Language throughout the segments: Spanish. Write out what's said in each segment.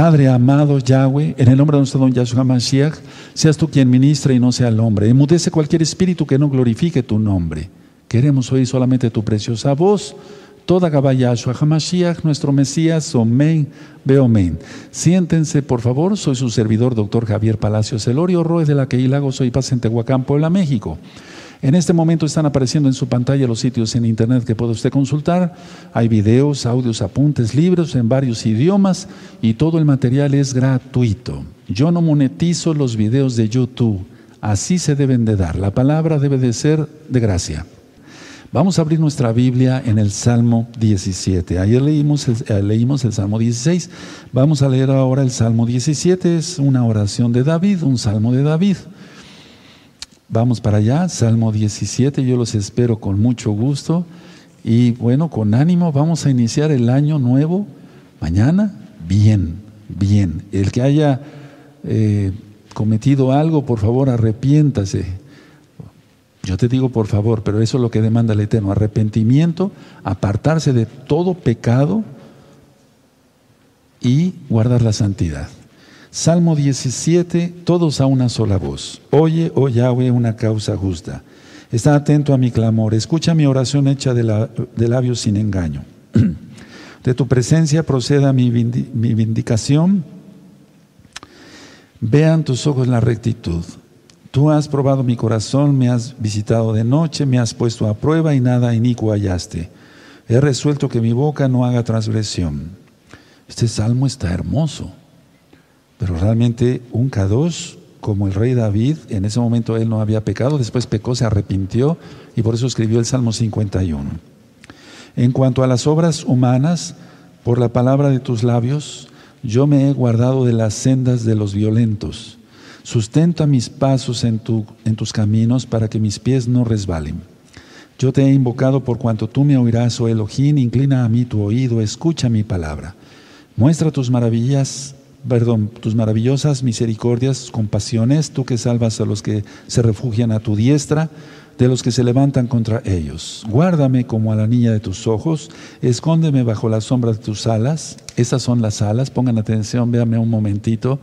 Padre amado Yahweh, en el nombre de nuestro don Yahshua Mashiach, seas tú quien ministre y no sea el hombre. Emudece cualquier espíritu que no glorifique tu nombre. Queremos oír solamente tu preciosa voz. Toda Yahshua Hamashiach, nuestro Mesías, Omen, Beomen. Siéntense, por favor. Soy su servidor, doctor Javier Palacios Elorio Roe de la Queilago, soy Paz en Tehuacán, Puebla, México. En este momento están apareciendo en su pantalla los sitios en internet que puede usted consultar. Hay videos, audios, apuntes, libros en varios idiomas y todo el material es gratuito. Yo no monetizo los videos de YouTube. Así se deben de dar. La palabra debe de ser de gracia. Vamos a abrir nuestra Biblia en el Salmo 17. Ayer leímos el, eh, leímos el Salmo 16. Vamos a leer ahora el Salmo 17. Es una oración de David, un salmo de David. Vamos para allá, Salmo 17, yo los espero con mucho gusto y bueno, con ánimo vamos a iniciar el año nuevo mañana bien, bien. El que haya eh, cometido algo, por favor, arrepiéntase. Yo te digo por favor, pero eso es lo que demanda el Eterno, arrepentimiento, apartarse de todo pecado y guardar la santidad. Salmo 17, todos a una sola voz. Oye, oh Yahweh, una causa justa. Está atento a mi clamor, escucha mi oración hecha de, labios sin engaño. De tu presencia proceda mi, mi vindicación. Vean tus ojos la rectitud. Tú has probado mi corazón, me has visitado de noche, me has puesto a prueba y nada inicuo hallaste. He resuelto que mi boca no haga transgresión. Este salmo está hermoso. Pero realmente un Kadosh, como el rey David, en ese momento él no había pecado, después pecó, se arrepintió y por eso escribió el Salmo 51. En cuanto a las obras humanas, por la palabra de tus labios, yo me he guardado de las sendas de los violentos. Sustenta mis pasos en, tu, en tus caminos para que mis pies no resbalen. Yo te he invocado por cuanto tú me oirás, oh Elohim, inclina a mí tu oído, escucha mi palabra. Muestra tus maravillas perdón, tus maravillosas misericordias, compasiones, tú que salvas a los que se refugian a tu diestra, de los que se levantan contra ellos. Guárdame como a la niña de tus ojos, escóndeme bajo la sombra de tus alas. Esas son las alas, pongan atención, véanme un momentito.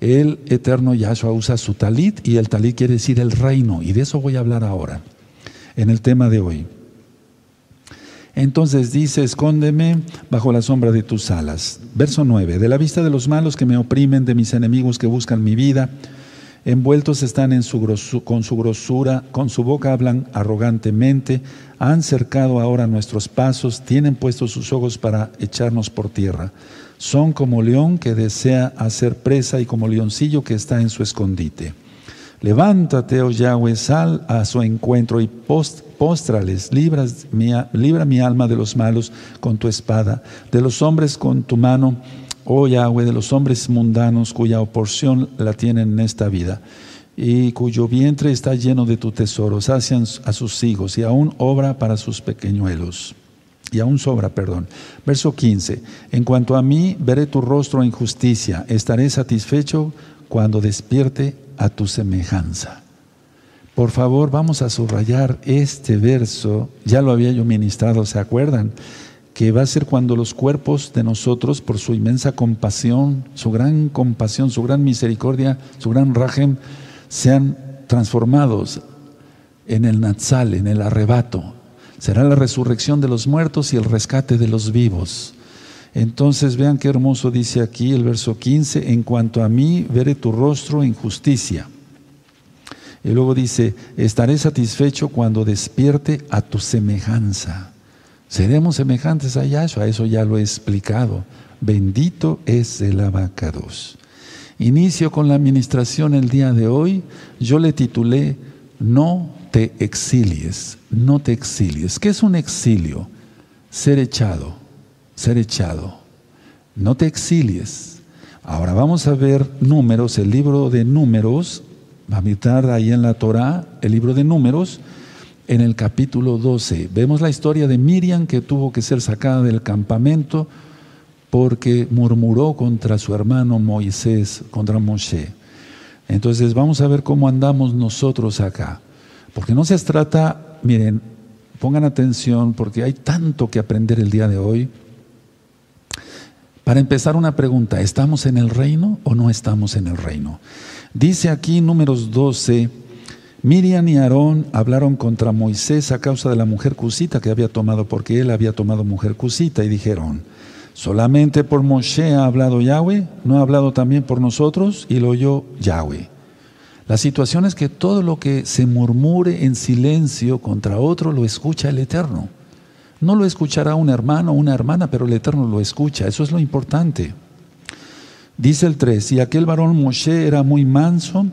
El eterno Yahshua usa su talit y el talit quiere decir el reino, y de eso voy a hablar ahora, en el tema de hoy. Entonces dice, escóndeme bajo la sombra de tus alas. Verso 9, de la vista de los malos que me oprimen, de mis enemigos que buscan mi vida, envueltos están en su con su grosura, con su boca hablan arrogantemente, han cercado ahora nuestros pasos, tienen puestos sus ojos para echarnos por tierra. Son como león que desea hacer presa y como leoncillo que está en su escondite. Levántate, oh Yahweh, sal a su encuentro y póstrales, libra mi alma de los malos con tu espada, de los hombres con tu mano, oh Yahweh, de los hombres mundanos cuya porción la tienen en esta vida y cuyo vientre está lleno de tu tesoro, sacian a sus hijos y aún obra para sus pequeñuelos. Y aún sobra, perdón. Verso 15. En cuanto a mí, veré tu rostro en justicia, estaré satisfecho cuando despierte a tu semejanza. Por favor, vamos a subrayar este verso, ya lo había yo ministrado, ¿se acuerdan? Que va a ser cuando los cuerpos de nosotros, por su inmensa compasión, su gran compasión, su gran misericordia, su gran rajem, sean transformados en el Natsal, en el arrebato. Será la resurrección de los muertos y el rescate de los vivos. Entonces vean qué hermoso dice aquí el verso 15, en cuanto a mí, veré tu rostro en justicia. Y luego dice, estaré satisfecho cuando despierte a tu semejanza. Seremos semejantes a Yahshua, eso ya lo he explicado. Bendito es el abacados. Inicio con la administración el día de hoy. Yo le titulé No te exilies, no te exilies. ¿Qué es un exilio? Ser echado ser echado. No te exilies. Ahora vamos a ver números, el libro de números, va a mitad ahí en la Torah, el libro de números, en el capítulo 12. Vemos la historia de Miriam que tuvo que ser sacada del campamento porque murmuró contra su hermano Moisés, contra Moshe. Entonces vamos a ver cómo andamos nosotros acá. Porque no se trata, miren, pongan atención porque hay tanto que aprender el día de hoy. Para empezar una pregunta, ¿estamos en el reino o no estamos en el reino? Dice aquí números 12, Miriam y Aarón hablaron contra Moisés a causa de la mujer cusita que había tomado, porque él había tomado mujer cusita, y dijeron, solamente por Moshe ha hablado Yahweh, no ha hablado también por nosotros, y lo oyó Yahweh. La situación es que todo lo que se murmure en silencio contra otro lo escucha el Eterno. No lo escuchará un hermano o una hermana, pero el Eterno lo escucha. Eso es lo importante. Dice el 3, y aquel varón Moshe era muy manso,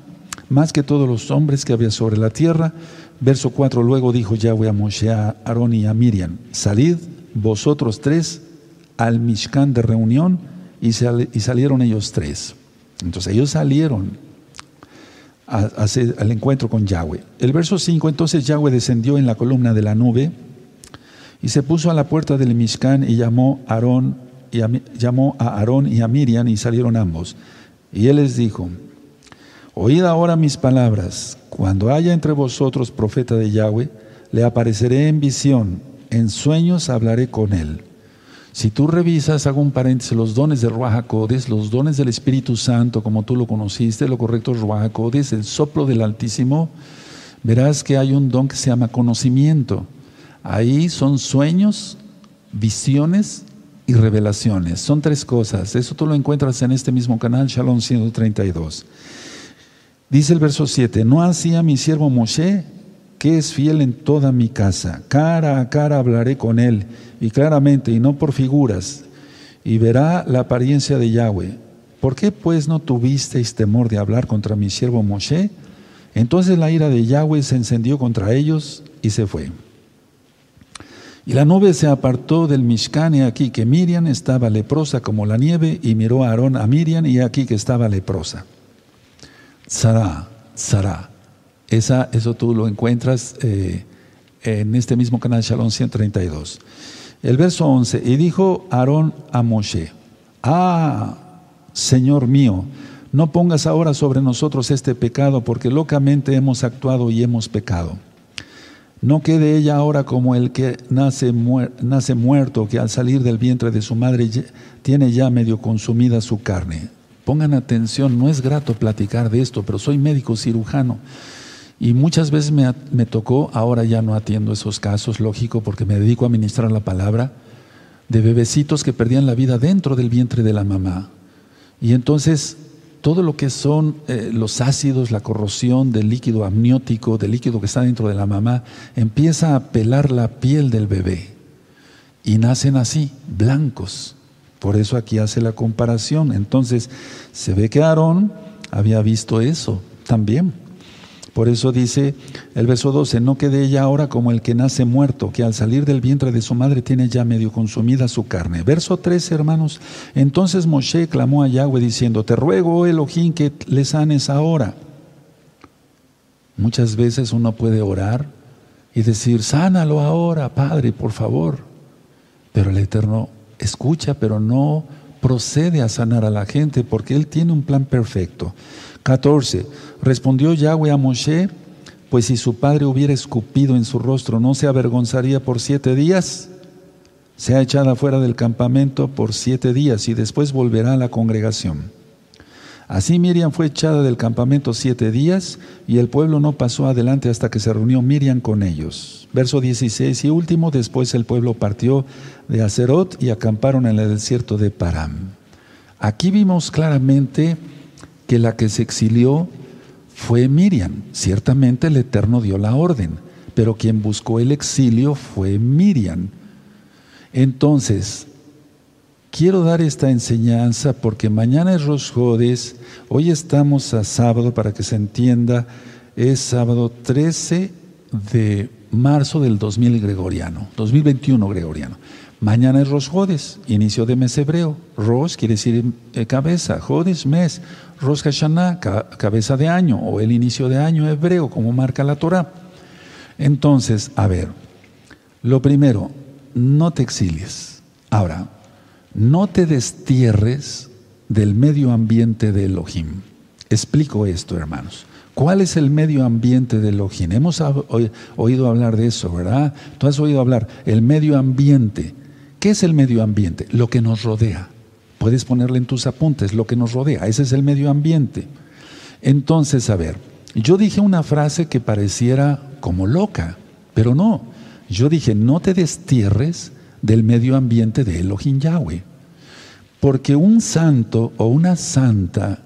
más que todos los hombres que había sobre la tierra. Verso 4, luego dijo Yahweh a Moshe, a Aarón y a Miriam, salid vosotros tres al Mishkan de reunión, y, salieron ellos tres. Entonces ellos salieron al encuentro con Yahweh. El verso 5, entonces Yahweh descendió en la columna de la nube y se puso a la puerta del Mishkan y llamó a Aarón y llamó a Aarón y a Miriam y salieron ambos. Y él les dijo, Oíd ahora mis palabras. Cuando haya entre vosotros profeta de Yahweh, le apareceré en visión, en sueños hablaré con él. Si tú revisas, hago un paréntesis, los dones de Ruach los dones del Espíritu Santo, como tú lo conociste, lo correcto es Ruach el soplo del Altísimo, verás que hay un don que se llama conocimiento. Ahí son sueños, visiones y revelaciones. Son tres cosas. Eso tú lo encuentras en este mismo canal, Shalom 132. Dice el verso 7, no hacía mi siervo Moshe, que es fiel en toda mi casa. Cara a cara hablaré con él, y claramente, y no por figuras, y verá la apariencia de Yahweh. ¿Por qué pues no tuvisteis temor de hablar contra mi siervo Moshe? Entonces la ira de Yahweh se encendió contra ellos y se fue. Y la nube se apartó del Mishkan y aquí que Miriam estaba leprosa como la nieve y miró a Aarón a Miriam y aquí que estaba leprosa. Sarah, Sarah. Esa, eso tú lo encuentras eh, en este mismo canal Shalom 132. El verso 11, y dijo Aarón a Moshe, ah, Señor mío, no pongas ahora sobre nosotros este pecado, porque locamente hemos actuado y hemos pecado. No quede ella ahora como el que nace, nace muerto, que al salir del vientre de su madre tiene ya medio consumida su carne. Pongan atención, no es grato platicar de esto, pero soy médico cirujano. Y muchas veces me, me, tocó, ahora ya no atiendo esos casos, lógico, porque me dedico a ministrar la palabra, de bebecitos que perdían la vida dentro del vientre de la mamá. Y entonces todo lo que son eh, los ácidos, la corrosión del líquido amniótico, del líquido que está dentro de la mamá, empieza a pelar la piel del bebé. Y nacen así, blancos. Por eso aquí hace la comparación. Entonces, se ve que Aarón había visto eso también. Por eso dice el verso 12, no quede ella ahora como el que nace muerto, que al salir del vientre de su madre tiene ya medio consumida su carne. Verso 13, hermanos, entonces Moshe clamó a Yahweh diciendo, te ruego, oh Elohim, que le sanes ahora. Muchas veces uno puede orar y decir, sánalo ahora, Padre, por favor. Pero el Eterno escucha, pero no procede a sanar a la gente porque Él tiene un plan perfecto. 14. Respondió Yahweh a Moshe, pues si su padre hubiera escupido en su rostro, ¿no se avergonzaría por siete días? Se ha echado fuera del campamento por siete días y después volverá a la congregación. Así Miriam fue echada del campamento siete días y el pueblo no pasó adelante hasta que se reunió Miriam con ellos. Verso 16 y último, después el pueblo partió de Acerot y acamparon en el desierto de Param. Aquí vimos claramente que la que se exilió fue Miriam. Ciertamente el Eterno dio la orden, pero quien buscó el exilio fue Miriam. Entonces, Quiero dar esta enseñanza porque mañana es Rosh hoy estamos a sábado para que se entienda, es sábado 13 de marzo del 2000 gregoriano, 2021 gregoriano. Mañana es Rosh inicio de mes hebreo. Rosh quiere decir eh, cabeza, Jodes mes, Rosh Hashanah, cabeza de año o el inicio de año hebreo, como marca la Torah. Entonces, a ver, lo primero, no te exilies. Ahora, no te destierres del medio ambiente de Elohim. Explico esto, hermanos. ¿Cuál es el medio ambiente de Elohim? Hemos oído hablar de eso, ¿verdad? Tú has oído hablar, el medio ambiente. ¿Qué es el medio ambiente? Lo que nos rodea. Puedes ponerle en tus apuntes lo que nos rodea. Ese es el medio ambiente. Entonces, a ver, yo dije una frase que pareciera como loca, pero no. Yo dije, no te destierres del medio ambiente de Elohim Yahweh. Porque un santo o una santa,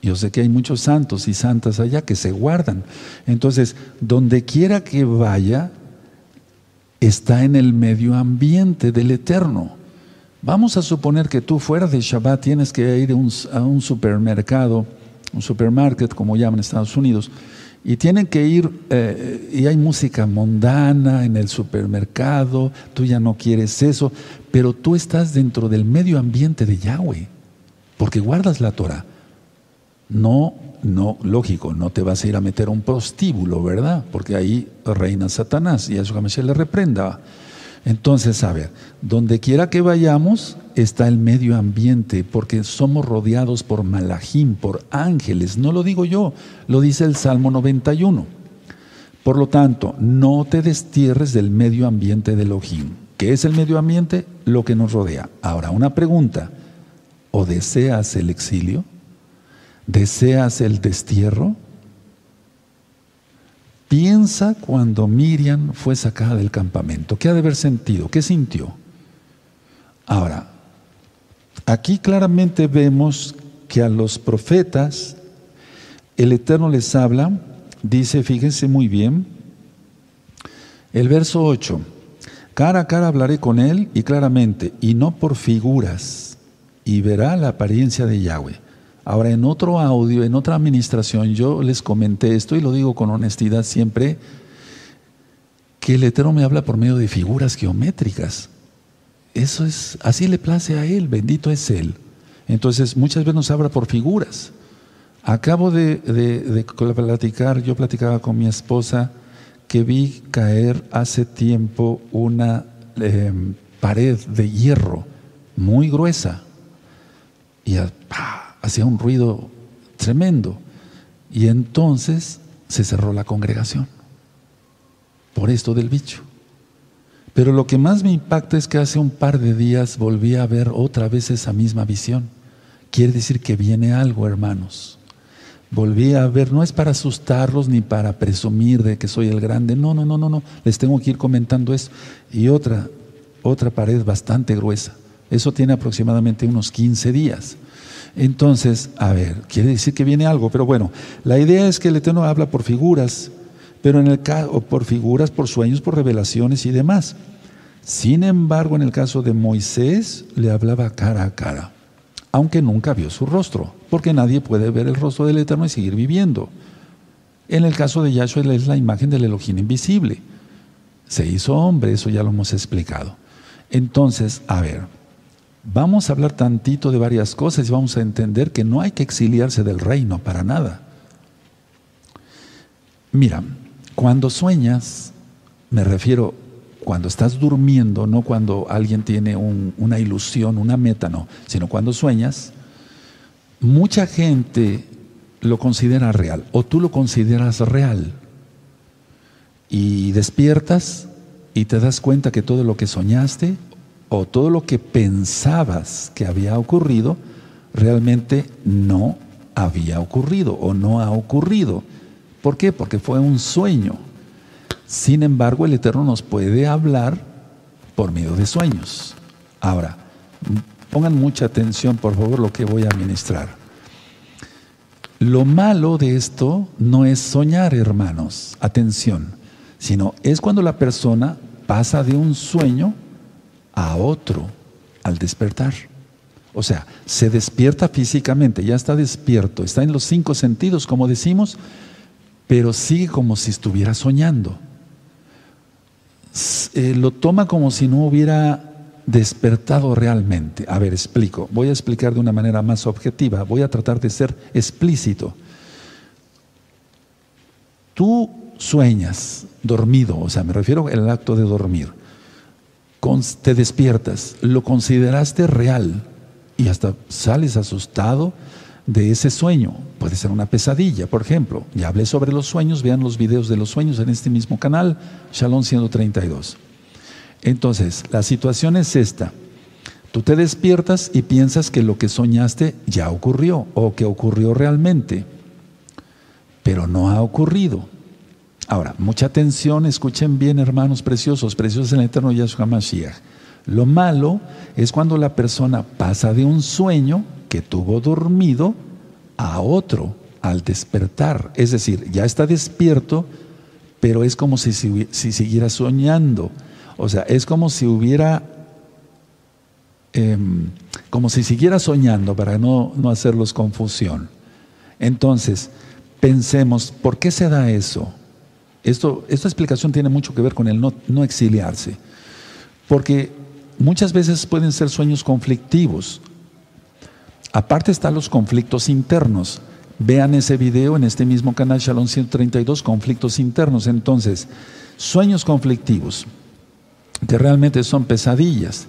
yo sé que hay muchos santos y santas allá que se guardan. Entonces, donde quiera que vaya, está en el medio ambiente del Eterno. Vamos a suponer que tú fuera de Shabbat tienes que ir a un supermercado, un supermarket como llaman en Estados Unidos, y tienen que ir, eh, y hay música mundana en el supermercado, tú ya no quieres eso, pero tú estás dentro del medio ambiente de Yahweh, porque guardas la Torah. No, no, lógico, no te vas a ir a meter a un prostíbulo, ¿verdad? Porque ahí reina Satanás y a su se le reprenda. Entonces, a ver, donde quiera que vayamos está el medio ambiente, porque somos rodeados por malajim, por ángeles. No lo digo yo, lo dice el Salmo 91. Por lo tanto, no te destierres del medio ambiente de Elohim. ¿Qué es el medio ambiente? Lo que nos rodea. Ahora, una pregunta. ¿O deseas el exilio? ¿Deseas el destierro? Piensa cuando Miriam fue sacada del campamento. ¿Qué ha de haber sentido? ¿Qué sintió? Ahora, aquí claramente vemos que a los profetas el Eterno les habla, dice, fíjense muy bien, el verso 8, cara a cara hablaré con él y claramente, y no por figuras, y verá la apariencia de Yahweh. Ahora, en otro audio, en otra administración, yo les comenté esto y lo digo con honestidad siempre, que el Eterno me habla por medio de figuras geométricas. Eso es, así le place a Él, bendito es Él. Entonces, muchas veces nos habla por figuras. Acabo de, platicar, yo platicaba con mi esposa que vi caer hace tiempo una em, pared de hierro muy gruesa. Y hacía un ruido tremendo. Y entonces se cerró la congregación por esto del bicho. Pero lo que más me impacta es que hace un par de días volví a ver otra vez esa misma visión. Quiere decir que viene algo, hermanos. Volví a ver, no es para asustarlos ni para presumir de que soy el grande, no, no, no, no, no, les tengo que ir comentando eso. Y otra, otra pared bastante gruesa. Eso tiene aproximadamente unos 15 días. Entonces, a ver, quiere decir que viene algo, pero bueno, la idea es que el Eterno habla por figuras, pero en el caso, por figuras, por sueños, por revelaciones y demás. Sin embargo, en el caso de Moisés, le hablaba cara a cara, aunque nunca vio su rostro, porque nadie puede ver el rostro del Eterno y seguir viviendo. En el caso de Yahshua, es la imagen del Elohim invisible. Se hizo hombre, eso ya lo hemos explicado. Entonces, a ver, Vamos a hablar tantito de varias cosas y vamos a entender que no hay que exiliarse del reino para nada. Mira, cuando sueñas, me refiero cuando estás durmiendo, no cuando alguien tiene una ilusión, una meta, no, sino cuando sueñas, mucha gente lo considera real o tú lo consideras real y despiertas y te das cuenta que todo lo que soñaste o todo lo que pensabas que había ocurrido realmente no había ocurrido o no ha ocurrido. ¿Por qué? Porque fue un sueño. Sin embargo, el Eterno nos puede hablar por medio de sueños. Ahora, pongan mucha atención, por favor, lo que voy a ministrar. Lo malo de esto no es soñar, hermanos, atención, sino es cuando la persona pasa de un sueño a otro al despertar. O sea, se despierta físicamente, ya está despierto, está en los cinco sentidos, como decimos, pero sigue como si estuviera soñando. Eh, lo toma como si no hubiera despertado realmente. A ver, explico. Voy a explicar de una manera más objetiva. Voy a tratar de ser explícito. Tú sueñas dormido, o sea, me refiero al acto de dormir te despiertas, lo consideraste real y hasta sales asustado de ese sueño. Puede ser una pesadilla, por ejemplo. Ya hablé sobre los sueños, vean los videos de los sueños en este mismo canal, Shalom 132. Entonces, la situación es esta. Tú te despiertas y piensas que lo que soñaste ya ocurrió o que ocurrió realmente, pero no ha ocurrido. Ahora, mucha atención, escuchen bien, hermanos preciosos, preciosos en el eterno Yahshua Mashiach. Lo malo es cuando la persona pasa de un sueño que tuvo dormido a otro al despertar. Es decir, ya está despierto, pero es como si, si siguiera soñando. O sea, es como si hubiera, em, como si siguiera soñando para no, no hacerlos confusión. Entonces, pensemos, ¿por qué se da eso? Esto, esta explicación tiene mucho que ver con el no, no exiliarse. Porque muchas veces pueden ser sueños conflictivos. Aparte están los conflictos internos. Vean ese video en este mismo canal Shalom 132, conflictos internos. Entonces, sueños conflictivos, que realmente son pesadillas.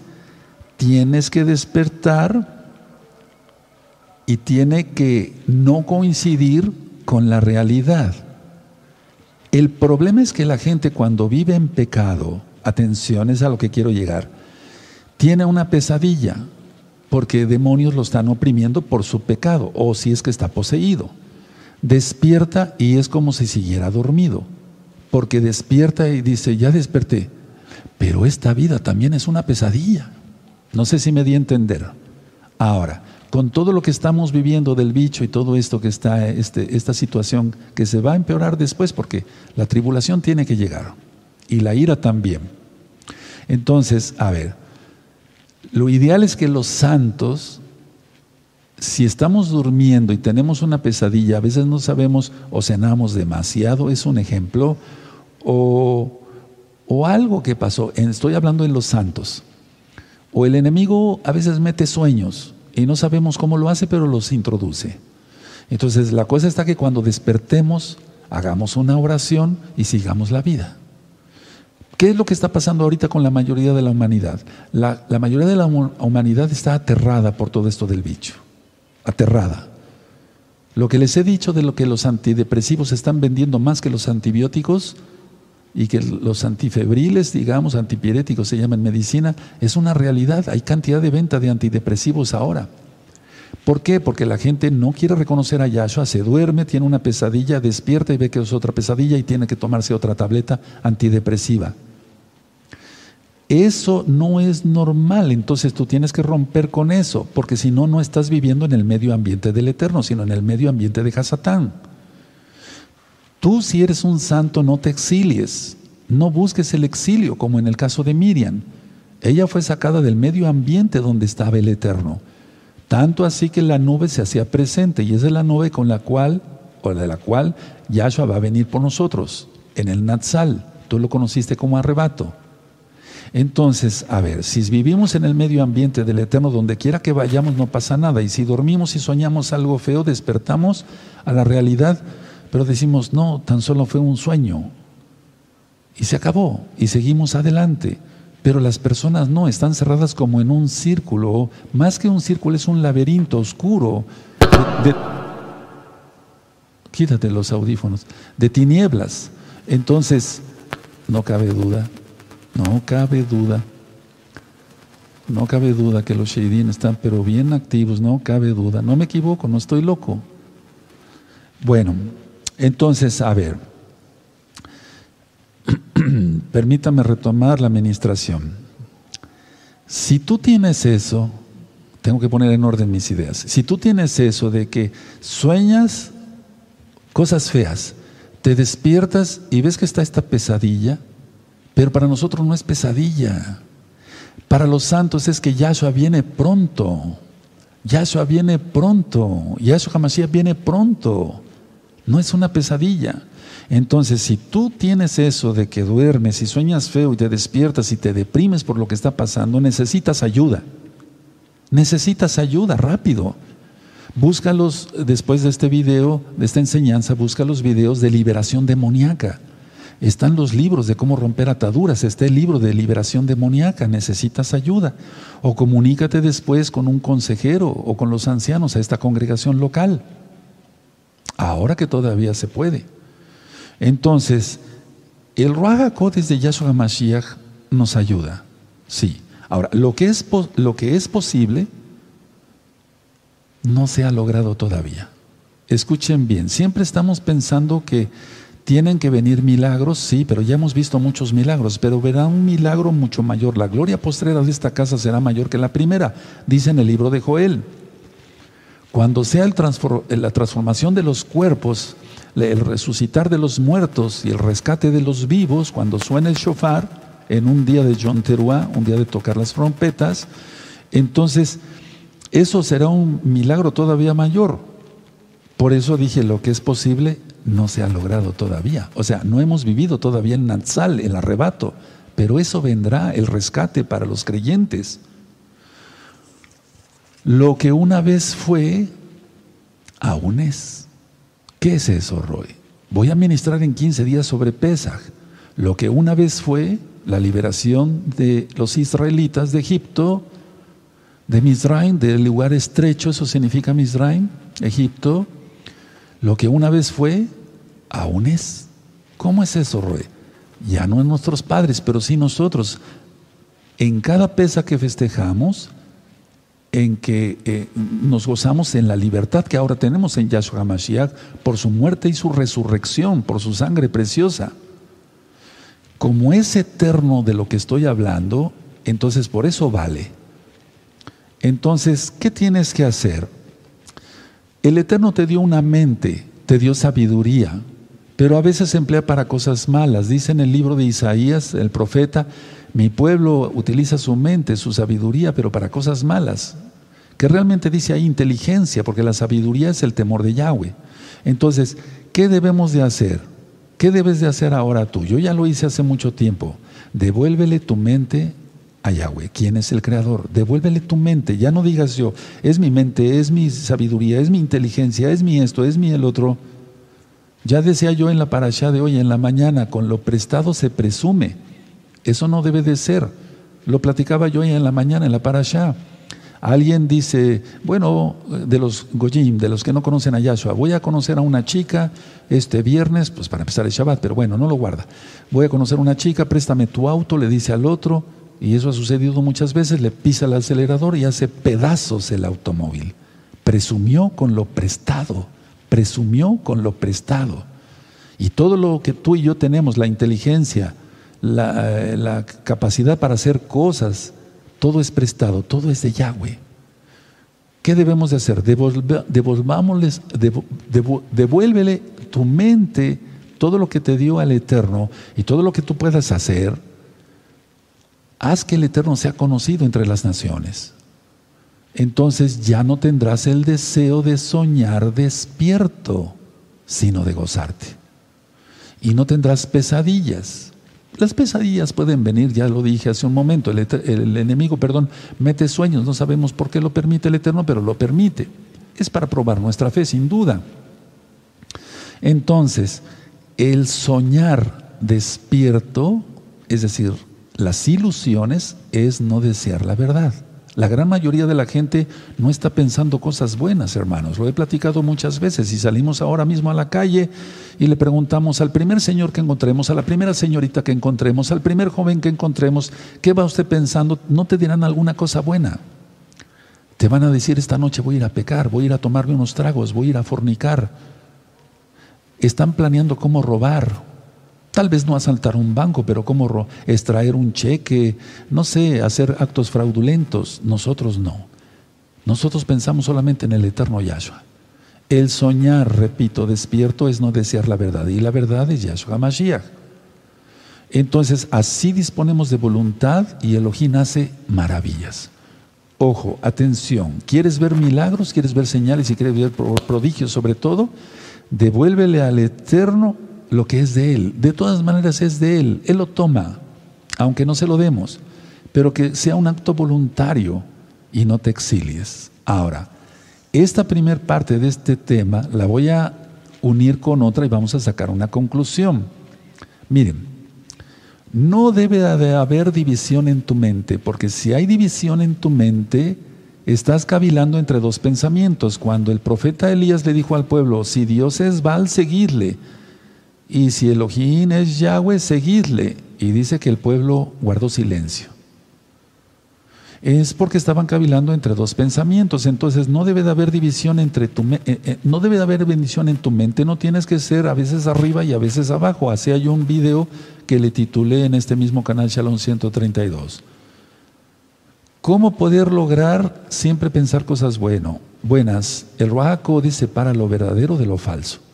Tienes que despertar y tiene que no coincidir con la realidad. El problema es que la gente cuando vive en pecado, atención, es a lo que quiero llegar, tiene una pesadilla porque demonios lo están oprimiendo por su pecado o si es que está poseído. Despierta y es como si siguiera dormido, porque despierta y dice, ya desperté, pero esta vida también es una pesadilla. No sé si me di a entender. Ahora, con todo lo que estamos viviendo del bicho y todo esto que está, este, esta situación que se va a empeorar después, porque la tribulación tiene que llegar y la ira también. Entonces, a ver, lo ideal es que los santos, si estamos durmiendo y tenemos una pesadilla, a veces no sabemos o cenamos demasiado, es un ejemplo, o, o algo que pasó, estoy hablando de los santos, o el enemigo a veces mete sueños y no sabemos cómo lo hace, pero los introduce. Entonces la cosa está que cuando despertemos, hagamos una oración y sigamos la vida. ¿Qué es lo que está pasando ahorita con la mayoría de la humanidad? La, mayoría de la humanidad está aterrada por todo esto del bicho. Aterrada. Lo que les he dicho de lo que los antidepresivos están vendiendo más que los antibióticos y que los antifebriles, digamos, antipiréticos se llaman medicina, es una realidad. Hay cantidad de venta de antidepresivos ahora. ¿Por qué? Porque la gente no quiere reconocer a Yahshua, se duerme, tiene una pesadilla, despierta y ve que es otra pesadilla y tiene que tomarse otra tableta antidepresiva. Eso no es normal, entonces tú tienes que romper con eso, porque si no, no estás viviendo en el medio ambiente del Eterno, sino en el medio ambiente de Hasatán. Tú si eres un santo no te exilies, no busques el exilio, como en el caso de Miriam. Ella fue sacada del medio ambiente donde estaba el Eterno. Tanto así que la nube se hacía presente y esa es la nube con la cual, o de la cual Yahshua va a venir por nosotros, en el Natsal. Tú lo conociste como arrebato. Entonces, a ver, si vivimos en el medio ambiente del Eterno, donde quiera que vayamos no pasa nada. Y si dormimos y soñamos algo feo, despertamos a la realidad, pero decimos, no, tan solo fue un sueño. Y se acabó, y seguimos adelante. Pero las personas no, están cerradas como en un círculo. Más que un círculo, es un laberinto oscuro. quítate los audífonos. De tinieblas. Entonces, no cabe duda no cabe duda. No cabe duda que los Sheidim están pero bien activos, no cabe duda. No me equivoco, no estoy loco. Bueno, entonces, a ver, permítame retomar la administración. Si tú tienes eso, tengo que poner en orden mis ideas. Si tú tienes eso de que sueñas cosas feas, te despiertas y ves que está esta pesadilla, pero para nosotros no es pesadilla. Para los santos es que Yahshua viene pronto. Yahshua viene pronto. Yahshua Hamashiach viene pronto. No es una pesadilla. Entonces, si tú tienes eso de que duermes y sueñas feo y te despiertas y te deprimes por lo que está pasando, necesitas ayuda. Necesitas ayuda, rápido. Búscalos después de este video, de esta enseñanza, busca los videos de liberación demoníaca. Están los libros de cómo romper ataduras, está el libro de liberación demoníaca, necesitas ayuda. O comunícate después con un consejero o con los ancianos a esta congregación local. Ahora que todavía se puede. Entonces, el Ruach de Yahshua Mashiach nos ayuda. Sí. Ahora, lo que es, lo que es posible no se ha logrado todavía. Escuchen bien, siempre estamos pensando que tienen que venir milagros, sí, pero ya hemos visto muchos milagros, pero verá un milagro mucho mayor. La gloria postrera de esta casa será mayor que la primera, dice en el libro de Joel. Cuando sea la transformación de los cuerpos, el resucitar de los muertos y el rescate de los vivos, cuando suene el shofar, en un día de John Teruá, un día de tocar las trompetas, entonces eso será un milagro todavía mayor. Por eso dije, lo que es posible no se ha logrado todavía. O sea, no hemos vivido todavía el Natsal, el arrebato, pero eso vendrá, el rescate para los creyentes. Lo que una vez fue, aún es. ¿Qué es eso, Roy? Voy a ministrar en 15 días sobre Pesach. Lo que una vez fue la liberación de los israelitas de Egipto, de Misraim, del lugar estrecho, eso significa Misraim, Egipto. Lo que una vez fue, aún es. ¿Cómo es eso, Roy? Ya no en nuestros padres, pero sí nosotros. En cada pesa que festejamos, en que eh, nos gozamos en la libertad que ahora tenemos en Yahshua HaMashiach por su muerte y su resurrección, por su sangre preciosa. Como es eterno de lo que estoy hablando, entonces por eso vale. Entonces, ¿qué tienes que hacer? El Eterno te dio una mente, te dio sabiduría, pero a veces se emplea para cosas malas. Dice en el libro de Isaías, el profeta, mi pueblo utiliza su mente, su sabiduría, pero para cosas malas. Que realmente dice ahí inteligencia, porque la sabiduría es el temor de Yahweh. Entonces, ¿qué debemos de hacer? ¿Qué debes de hacer ahora tú? Yo ya lo hice hace mucho tiempo. Devuélvele tu mente a Yahweh, ¿Quién es el creador. Devuélvele tu mente. Ya no digas yo, es mi mente, es mi sabiduría, es mi inteligencia, es mi esto, es mi el otro. Ya decía yo en la parasha de hoy, en la mañana, con lo prestado se presume. Eso no debe de ser. Lo platicaba yo en la mañana en la parasha. Alguien dice, bueno, de los Goyim, de los que no conocen a Yahshua, voy a conocer a una chica este viernes, pues para empezar el Shabbat, pero bueno, no lo guarda. Voy a conocer a una chica, préstame tu auto, le dice al otro, y eso ha sucedido muchas veces, le pisa el acelerador y hace pedazos el automóvil. Presumió con lo prestado, presumió con lo prestado. Y todo lo que tú y yo tenemos, la inteligencia, la, la capacidad para hacer cosas, todo es prestado, todo es de Yahweh. ¿Qué debemos de hacer? devolvámosles, devuélvele tu mente todo lo que te dio al Eterno y todo lo que tú puedas hacer. Haz que el Eterno sea conocido entre las naciones. Entonces ya no tendrás el deseo de soñar despierto, sino de gozarte. Y no tendrás pesadillas las pesadillas pueden venir, ya lo dije hace un momento, el, enemigo, perdón, mete sueños, no sabemos por qué lo permite el Eterno, pero lo permite. Es para probar nuestra fe, sin duda. Entonces, el soñar despierto, es decir, las ilusiones, es no desear la verdad. La gran mayoría de la gente no está pensando cosas buenas, hermanos. Lo he platicado muchas veces y salimos ahora mismo a la calle y le preguntamos al primer señor que encontremos, a la primera señorita que encontremos, al primer joven que encontremos, ¿qué va usted pensando? No te dirán alguna cosa buena. Te van a decir esta noche voy a ir a pecar, voy a ir a tomarme unos tragos, voy a ir a fornicar. Están planeando cómo robar, Tal vez no asaltar un banco, pero cómo extraer un cheque, no sé, hacer actos fraudulentos. Nosotros no. Nosotros pensamos solamente en el eterno Yahshua. El soñar, repito, despierto es no desear la verdad. Y la verdad es Yahshua Mashiach. Entonces, así disponemos de voluntad y Elohim hace maravillas. Ojo, atención. ¿Quieres ver milagros? ¿Quieres ver señales y quieres ver prodigios sobre todo? Devuélvele al Eterno lo que es de Él. De todas maneras es de Él. Él lo toma, aunque no se lo demos, pero que sea un acto voluntario y no te exilies. Ahora, esta primera parte de este tema la voy a unir con otra y vamos a sacar una conclusión. Miren, no debe de haber división en tu mente, porque si hay división en tu mente, estás cavilando entre dos pensamientos. Cuando el profeta Elías le dijo al pueblo, si Dios es Baal, seguidle. Y si Elohim es Yahweh, seguidle. Y dice que el pueblo guardó silencio. Es porque estaban cavilando entre dos pensamientos. Entonces no debe de haber división entre tu eh, eh, no debe de haber bendición en tu mente. No tienes que ser a veces arriba y a veces abajo. Así hay un video que le titulé en este mismo canal Shalom 132. ¿Cómo poder lograr siempre pensar cosas bueno, buenas? El Ruach separa lo verdadero de lo falso.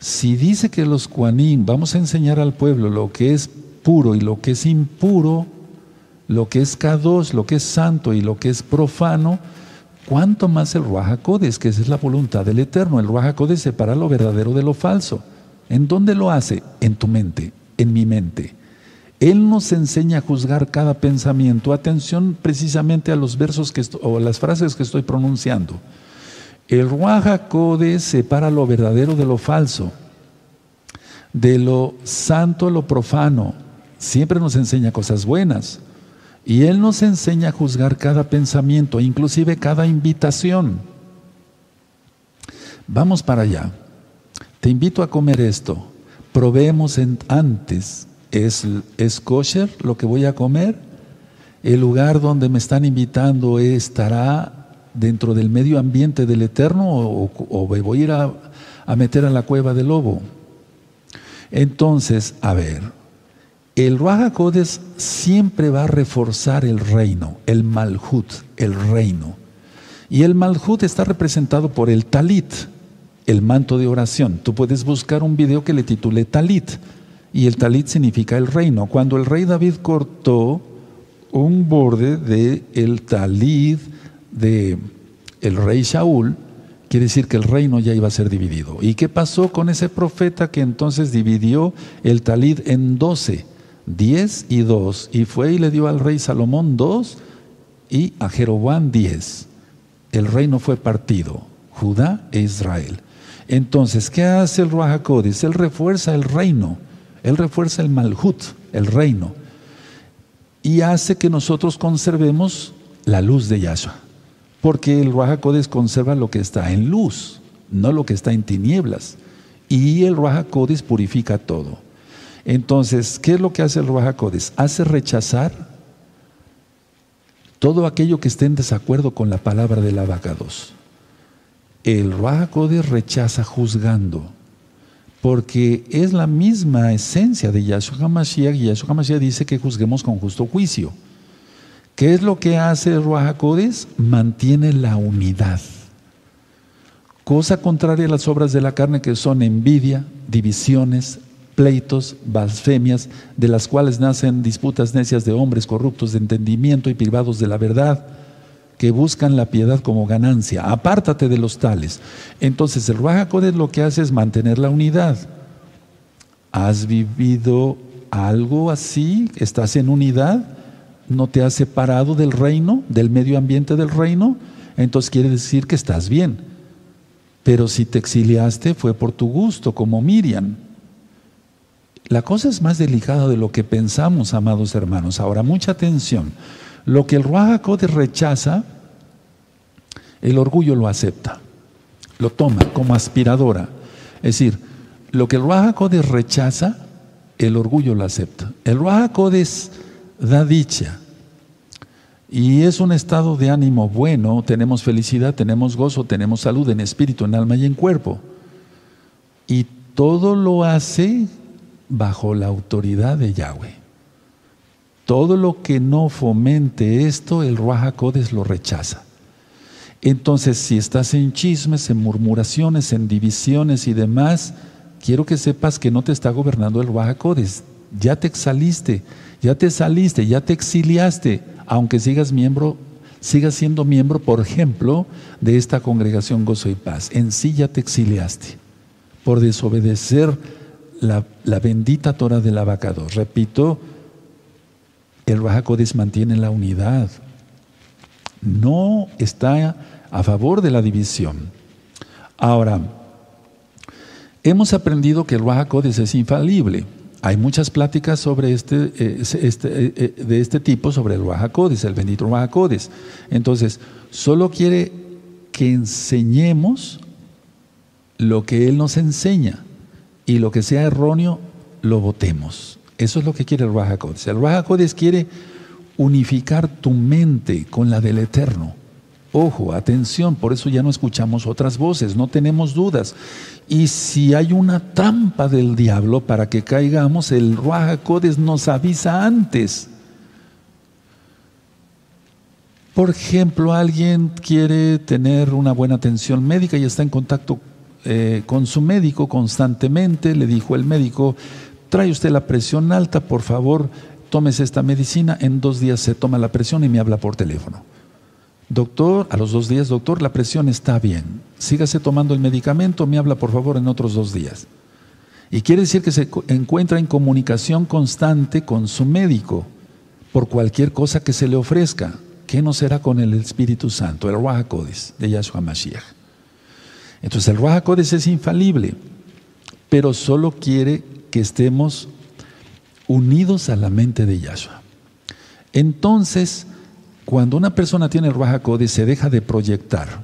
Si dice que los Kuanim vamos a enseñar al pueblo lo que es puro y lo que es impuro, lo que es Kadosh, lo que es santo y lo que es profano, ¿cuánto más el Ruach que esa es la voluntad del Eterno? El Ruach separa lo verdadero de lo falso. ¿En dónde lo hace? En tu mente, en mi mente. Él nos enseña a juzgar cada pensamiento. Atención precisamente a los versos que o las frases que estoy pronunciando. El Ruaja Code separa lo verdadero de lo falso, de lo santo a lo profano. Siempre nos enseña cosas buenas. Y Él nos enseña a juzgar cada pensamiento, inclusive cada invitación. Vamos para allá. Te invito a comer esto. Probemos antes ¿Es, kosher lo que voy a comer? ¿El lugar donde me están invitando estará dentro del medio ambiente del Eterno o, me voy a ir a, meter a la cueva del lobo? Entonces, a ver, el Ruach siempre va a reforzar el reino, el Malhut, el reino. Y el Malhut está representado por el Talit, el manto de oración. Tú puedes buscar un video que le titule Talit y el talit significa el reino. Cuando el rey David cortó un borde del el talit de el rey Shaul, quiere decir que el reino ya iba a ser dividido. ¿Y qué pasó con ese profeta que entonces dividió el talit en doce? Diez y dos, y fue y le dio al rey Salomón dos y a Jeroboam diez. El reino fue partido, Judá e Israel. Entonces, ¿qué hace el Ruach Él refuerza el reino. Él refuerza el Malhut, el reino, y hace que nosotros conservemos la luz de Yahshua. Porque el Ruach conserva lo que está en luz, no lo que está en tinieblas. Y el Ruach purifica todo. Entonces, ¿qué es lo que hace el Ruach Hace rechazar todo aquello que esté en desacuerdo con la palabra del abacados. El Ruach rechaza juzgando porque es la misma esencia de Yahshua HaMashiach y Yahshua HaMashiach dice que juzguemos con justo juicio. ¿Qué es lo que hace el Ruach Mantiene la unidad. Cosa contraria a las obras de la carne que son envidia, divisiones, pleitos, blasfemias, de las cuales nacen disputas necias de hombres corruptos de entendimiento y privados de la verdad que buscan la piedad como ganancia. Apártate de los tales. Entonces el Ruach lo que hace es mantener la unidad. ¿Has vivido algo así? ¿Estás en unidad? ¿No te has separado del reino, del medio ambiente del reino? Entonces quiere decir que estás bien. Pero si te exiliaste fue por tu gusto, como Miriam. La cosa es más delicada de lo que pensamos, amados hermanos. Ahora, mucha atención. Lo que el Ruach rechaza, el orgullo lo acepta, lo toma como aspiradora. Es decir, lo que el Ruach rechaza, el orgullo lo acepta. El Ruach da dicha y es un estado de ánimo bueno, tenemos felicidad, tenemos gozo, tenemos salud en espíritu, en alma y en cuerpo. Y todo lo hace bajo la autoridad de Yahweh. Todo lo que no fomente esto, el Ruach lo rechaza. Entonces, si estás en chismes, en murmuraciones, en divisiones y demás, quiero que sepas que no te está gobernando el Ruach Ya te exaliste, ya te saliste, ya te exiliaste, aunque sigas miembro, sigas siendo miembro, por ejemplo, de esta congregación Gozo y Paz. En sí ya te exiliaste por desobedecer la, la bendita Torah del abacado. Repito, el Rahakodis mantiene la unidad. No está a favor de la división. Ahora, hemos aprendido que el Rahakodis es infalible. Hay muchas pláticas sobre este, eh, este eh, eh, de este tipo sobre el Rahakodis, el bendito Rahakodis. Entonces, solo quiere que enseñemos lo que Él nos enseña y lo que sea erróneo lo votemos. Eso es lo que quiere el Raja El Raja quiere unificar tu mente con la del Eterno. Ojo, atención, por eso ya no escuchamos otras voces, no tenemos dudas. Y si hay una trampa del diablo para que caigamos, el Ruach nos avisa antes. Por ejemplo, alguien quiere tener una buena atención médica y está en contacto eh, con su médico constantemente. Le dijo el médico, trae usted la presión alta, por favor, tómese esta medicina. En dos días se toma la presión y me habla por teléfono. Doctor, a los dos días, doctor, la presión está bien. Sígase tomando el medicamento, me habla por favor en otros dos días. Y quiere decir que se encuentra en comunicación constante con su médico por cualquier cosa que se le ofrezca. ¿Qué no será con el Espíritu Santo, el Ruach de Yahshua Mashiach? Entonces el Ruach es infalible, pero solo quiere que estemos unidos a la mente de Yahshua. Entonces, cuando una persona tiene Ruach se deja de proyectar.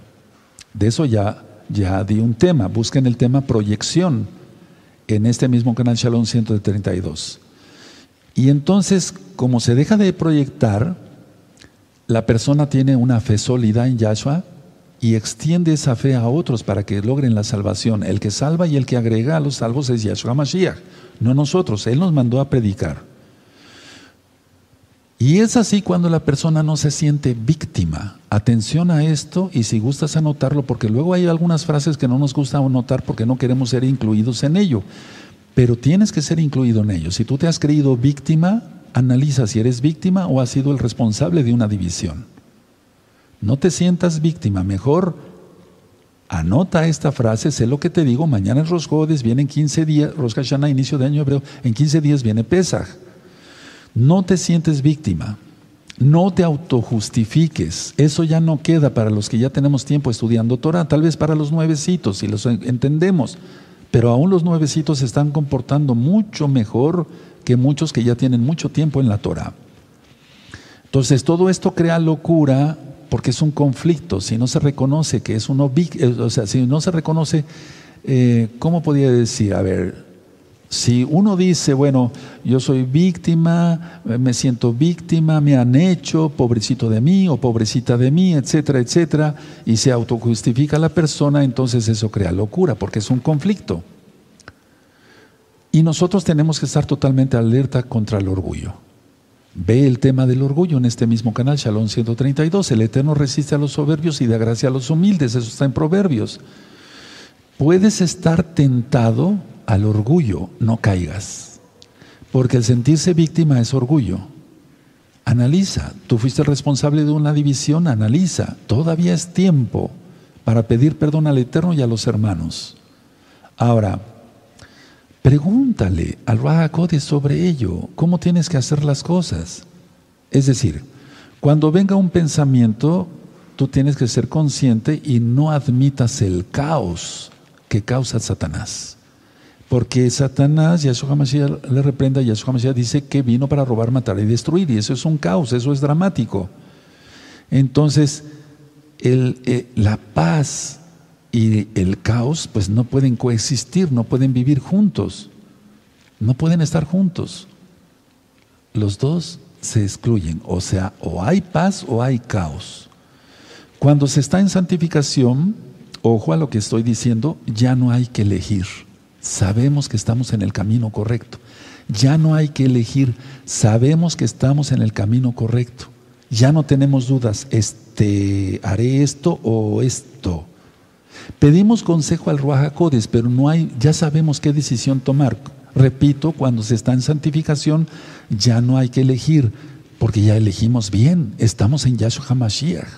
De eso ya, ya di un tema. Busquen el tema proyección en este mismo canal Shalom 132. Y entonces, como se deja de proyectar, la persona tiene una fe sólida en Yahshua y extiende esa fe a otros para que logren la salvación. El que salva y el que agrega a los salvos es Yahshua Mashiach, no nosotros. Él nos mandó a predicar. Y es así cuando la persona no se siente víctima. Atención a esto y si gustas anotarlo, porque luego hay algunas frases que no nos gusta anotar porque no queremos ser incluidos en ello. Pero tienes que ser incluido en ello. Si tú te has creído víctima, analiza si eres víctima o has sido el responsable de una división. No te sientas víctima, mejor anota esta frase, sé lo que te digo, mañana es Rosgodes, viene en 15 días, Rosh inicio de año hebreo, en 15 días viene Pesach. No te sientes víctima, no te autojustifiques, eso ya no queda para los que ya tenemos tiempo estudiando Torah, tal vez para los nuevecitos, si los entendemos, pero aún los nuevecitos se están comportando mucho mejor que muchos que ya tienen mucho tiempo en la Torah. Entonces, todo esto crea locura porque es un conflicto. Si no se reconoce que es uno, eh, o sea, si no se reconoce, eh, ¿cómo podría decir? A ver, si uno dice, bueno, yo soy víctima, me siento víctima, me han hecho, pobrecito de mí o pobrecita de mí, etcétera, etcétera, y se autojustifica la persona, entonces eso crea locura, porque es un conflicto. Y nosotros tenemos que estar totalmente alerta contra el orgullo. Ve el tema del orgullo en este mismo canal, Shalom 132. El Eterno resiste a los soberbios y da gracia a los humildes. Eso está en Proverbios. Puedes estar tentado al orgullo, no caigas. Porque el sentirse víctima es orgullo. Analiza, tú fuiste responsable de una división, analiza. Todavía es tiempo para pedir perdón al Eterno y a los hermanos. Ahora, Pregúntale al Rahakodes sobre ello, cómo tienes que hacer las cosas. Es decir, cuando venga un pensamiento, tú tienes que ser consciente y no admitas el caos que causa Satanás. Porque Satanás, Yahshua Mashiach le reprenda, Yahshua Mashiach dice que vino para robar, matar y destruir, y eso es un caos, eso es dramático. Entonces, eh, la paz y el caos, pues no pueden coexistir, no pueden vivir juntos, no pueden estar juntos. Los dos se excluyen, o sea, o hay paz o hay caos. Cuando se está en santificación, ojo a lo que estoy diciendo, ya no hay que elegir. Sabemos que estamos en el camino correcto. Ya no hay que elegir, sabemos que estamos en el camino correcto. Ya no tenemos dudas, este, haré esto o esto. Pedimos consejo al Ruajacodes, pero no hay, ya sabemos qué decisión tomar. Repito, cuando se está en santificación, ya no hay que elegir, porque ya elegimos bien, estamos en Yahshua HaMashiach.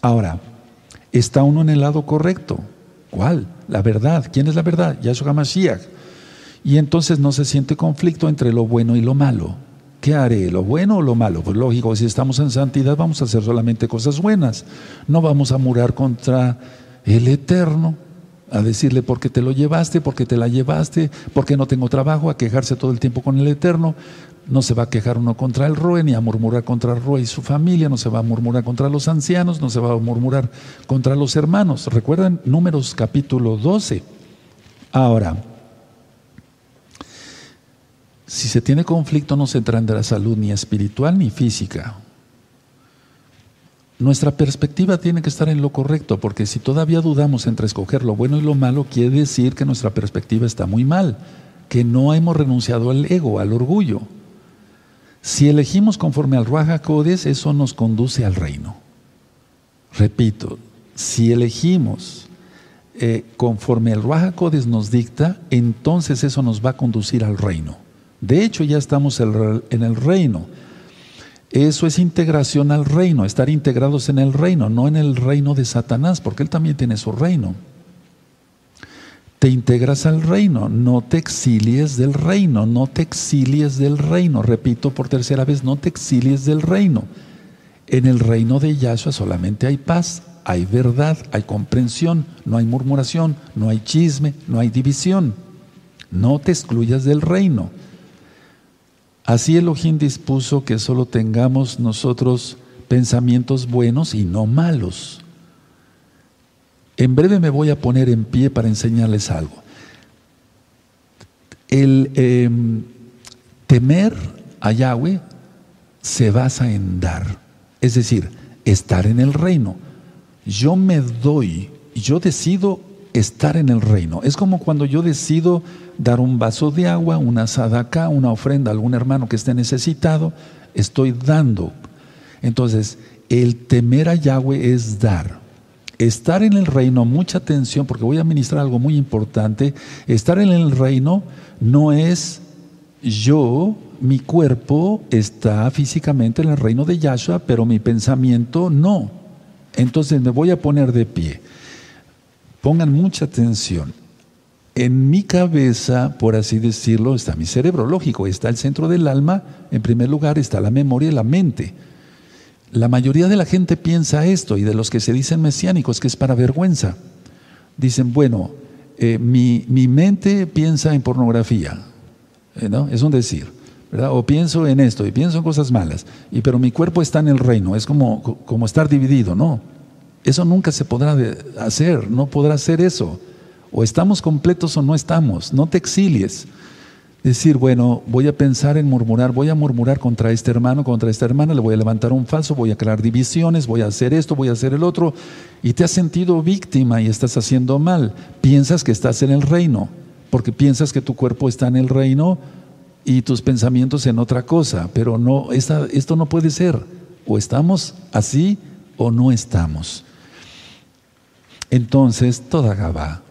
Ahora, está uno en el lado correcto. ¿Cuál? La verdad. ¿Quién es la verdad? Yahshua HaMashiach. Y entonces no se siente conflicto entre lo bueno y lo malo. ¿Qué haré? ¿Lo bueno o lo malo? Pues lógico, si estamos en santidad vamos a hacer solamente cosas buenas. No vamos a murar contra el Eterno, a decirle por qué te lo llevaste, por qué te la llevaste, por qué no tengo trabajo, a quejarse todo el tiempo con el Eterno. No se va a quejar uno contra el Roe, ni a murmurar contra el Roe y su familia, no se va a murmurar contra los ancianos, no se va a murmurar contra los hermanos. ¿Recuerdan? Números capítulo 12. Ahora, Si se tiene conflicto no se la salud ni espiritual ni física. Nuestra perspectiva tiene que estar en lo correcto, porque si todavía dudamos entre escoger lo bueno y lo malo, quiere decir que nuestra perspectiva está muy mal, que no hemos renunciado al ego, al orgullo. Si elegimos conforme al Ruaja Codes, eso nos conduce al reino. Repito, si elegimos eh, conforme el Ruaja Codes nos dicta, entonces eso nos va a conducir al reino. De hecho, ya estamos en el reino. Eso es integración al reino, estar integrados en el reino, no en el reino de Satanás, porque él también tiene su reino. Te integras al reino, no te exilies del reino, no te exilies del reino. Repito por tercera vez, no te exilies del reino. En el reino de Yahshua solamente hay paz, hay verdad, hay comprensión, no hay murmuración, no hay chisme, no hay división. No te excluyas del reino. Así Elohim dispuso que solo tengamos nosotros pensamientos buenos y no malos. En breve me voy a poner en pie para enseñarles algo. El em, temer a Yahweh se basa en dar, es decir, estar en el reino. Yo me doy, yo decido estar en el reino. Es como cuando yo decido dar un vaso de agua, una sadaká, una ofrenda a algún hermano que esté necesitado, estoy dando. Entonces, el temer a Yahweh es dar. Estar en el reino, mucha atención, porque voy a ministrar algo muy importante. Estar en el reino no es yo, mi cuerpo está físicamente en el reino de Yahshua, pero mi pensamiento no. Entonces me voy a poner de pie. Pongan mucha atención. En mi cabeza, por así decirlo, está mi cerebro, lógico, está el centro del alma, en primer lugar está la memoria y la mente. La mayoría de la gente piensa esto y de los que se dicen mesiánicos que es para vergüenza. Dicen, bueno, eh, mi, mente piensa en pornografía, eh, ¿no? Es un decir, ¿verdad? O pienso en esto y pienso en cosas malas, y, pero mi cuerpo está en el reino, es como, como estar dividido, ¿no? Eso nunca se podrá hacer, no podrá hacer eso. O estamos completos o no estamos, no te exilies. Decir, bueno, voy a pensar en murmurar, voy a murmurar contra este hermano, contra esta hermana, le voy a levantar un falso, voy a crear divisiones, voy a hacer esto, voy a hacer el otro, y te has sentido víctima y estás haciendo mal. Piensas que estás en el reino, porque piensas que tu cuerpo está en el reino y tus pensamientos en otra cosa, pero no, esto no puede ser. O estamos así o no estamos. Entonces, toda Gabá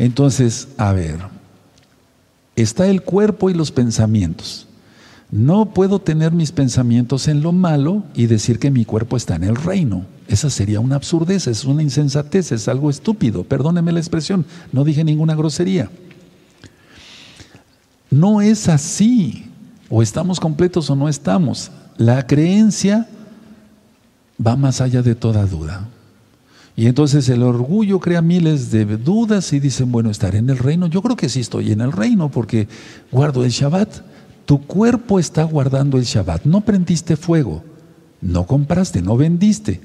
entonces, a ver, está el cuerpo y los pensamientos. No puedo tener mis pensamientos en lo malo y decir que mi cuerpo está en el reino. Esa sería una absurdez, es una insensatez, es algo estúpido. Perdóneme la expresión, no dije ninguna grosería. No es así. O estamos completos o no estamos. La creencia va más allá de toda duda. Y entonces el orgullo crea miles de dudas y dicen, bueno, estar en el reino. Yo creo que sí estoy en el reino porque guardo el Shabbat. Tu cuerpo está guardando el Shabbat. No prendiste fuego, no compraste, no vendiste.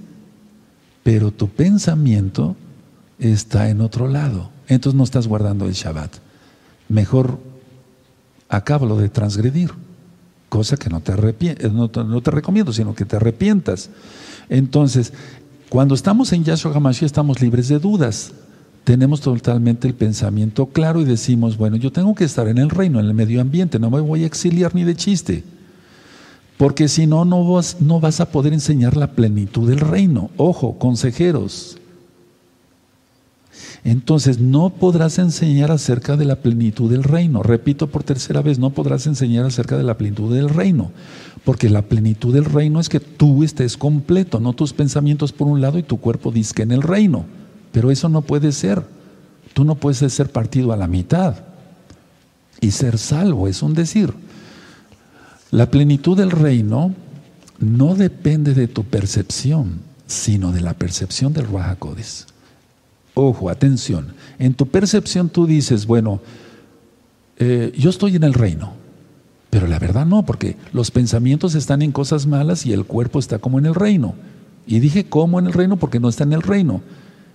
Pero tu pensamiento está en otro lado. Entonces no estás guardando el Shabbat. Mejor acábalo de transgredir. Cosa que no te, no te recomiendo, sino que te arrepientas. Entonces, cuando estamos en Yahshua HaMashiach estamos libres de dudas. Tenemos totalmente el pensamiento claro y decimos, bueno, yo tengo que estar en el reino, en el medio ambiente, no me voy a exiliar ni de chiste. Porque si no, no vas, no vas a poder enseñar la plenitud del reino. Ojo, consejeros. Entonces no podrás enseñar acerca de la plenitud del reino. Repito por tercera vez, no podrás enseñar acerca de la plenitud del reino. Porque la plenitud del reino es que tú estés completo, no tus pensamientos por un lado y tu cuerpo disque en el reino. Pero eso no puede ser. Tú no puedes ser partido a la mitad y ser salvo, es un decir. La plenitud del reino no depende de tu percepción, sino de la percepción del Ruajacodes. Ojo, atención. En tu percepción tú dices, bueno, eh, yo estoy en el reino. Pero la verdad no, porque los pensamientos están en cosas malas y el cuerpo está como en el reino. Y dije como en el reino porque no está en el reino.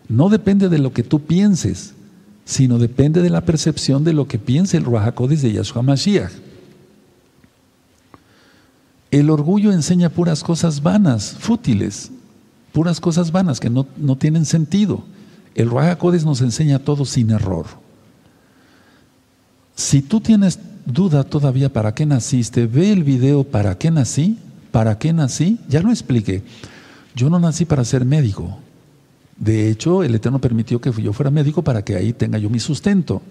No depende de lo que tú pienses, sino depende de la percepción de lo que piensa el Ruajacodes de Yahshua Mashiach. El orgullo enseña puras cosas vanas, fútiles, puras cosas vanas que no, tienen sentido. El Ruach nos enseña todo sin error. Si tú tienes duda todavía para qué naciste, ve el video para qué nací, para qué nací, ya lo expliqué. Yo no nací para ser médico. De hecho, el Eterno permitió que yo fuera médico para que ahí tenga yo mi sustento.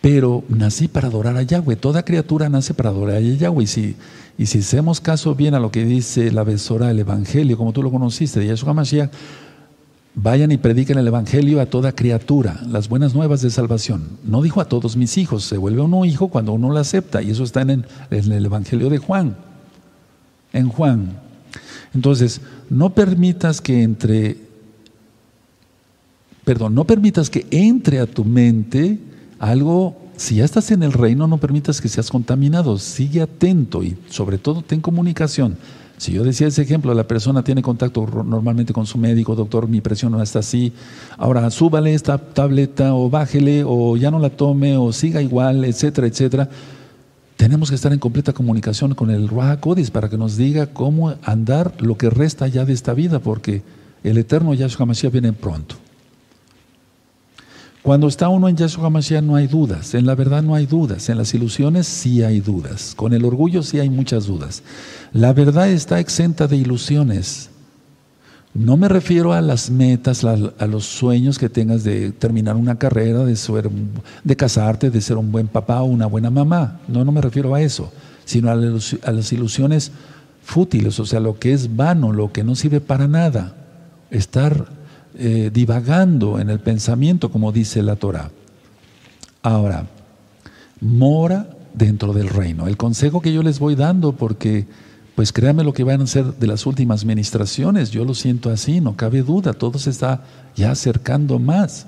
Pero nací para adorar a Yahweh. Toda criatura nace para adorar a Yahweh. Y si, y si hacemos caso bien a lo que dice la besora del Evangelio, como tú lo conociste, de Yahshua Mashiach, vayan y prediquen el Evangelio a toda criatura, las buenas nuevas de salvación. No dijo a todos mis hijos, se vuelve uno hijo cuando uno lo acepta. Y eso está en el, en el Evangelio de Juan. En Juan. Entonces, no permitas que entre, perdón, no permitas que entre a tu mente algo, si ya estás en el reino, no permitas que seas contaminado, sigue atento y sobre todo ten comunicación. Si yo decía ese ejemplo, la persona tiene contacto normalmente con su médico, doctor, mi presión no está así, ahora súbale esta tableta o bájele o ya no la tome o siga igual, etcétera, etcétera. Tenemos que estar en completa comunicación con el Ruach Codis para que nos diga cómo andar lo que resta ya de esta vida, porque el eterno Yahshua Mashiach viene pronto. Cuando está uno en Yahshua Mashiach no hay dudas, en la verdad no hay dudas, en las ilusiones sí hay dudas, con el orgullo sí hay muchas dudas. La verdad está exenta de ilusiones. No me refiero a las metas, a los sueños que tengas de terminar una carrera, de, ser, de casarte, de ser un buen papá o una buena mamá. No, no me refiero a eso, sino a las ilusiones fútiles, o sea, lo que es vano, lo que no sirve para nada. Estar eh, divagando en el pensamiento, como dice la Torah. Ahora, mora dentro del reino. El consejo que yo les voy dando, porque pues créanme lo que van a ser de las últimas ministraciones, yo lo siento así, no cabe duda, todo se está ya acercando más.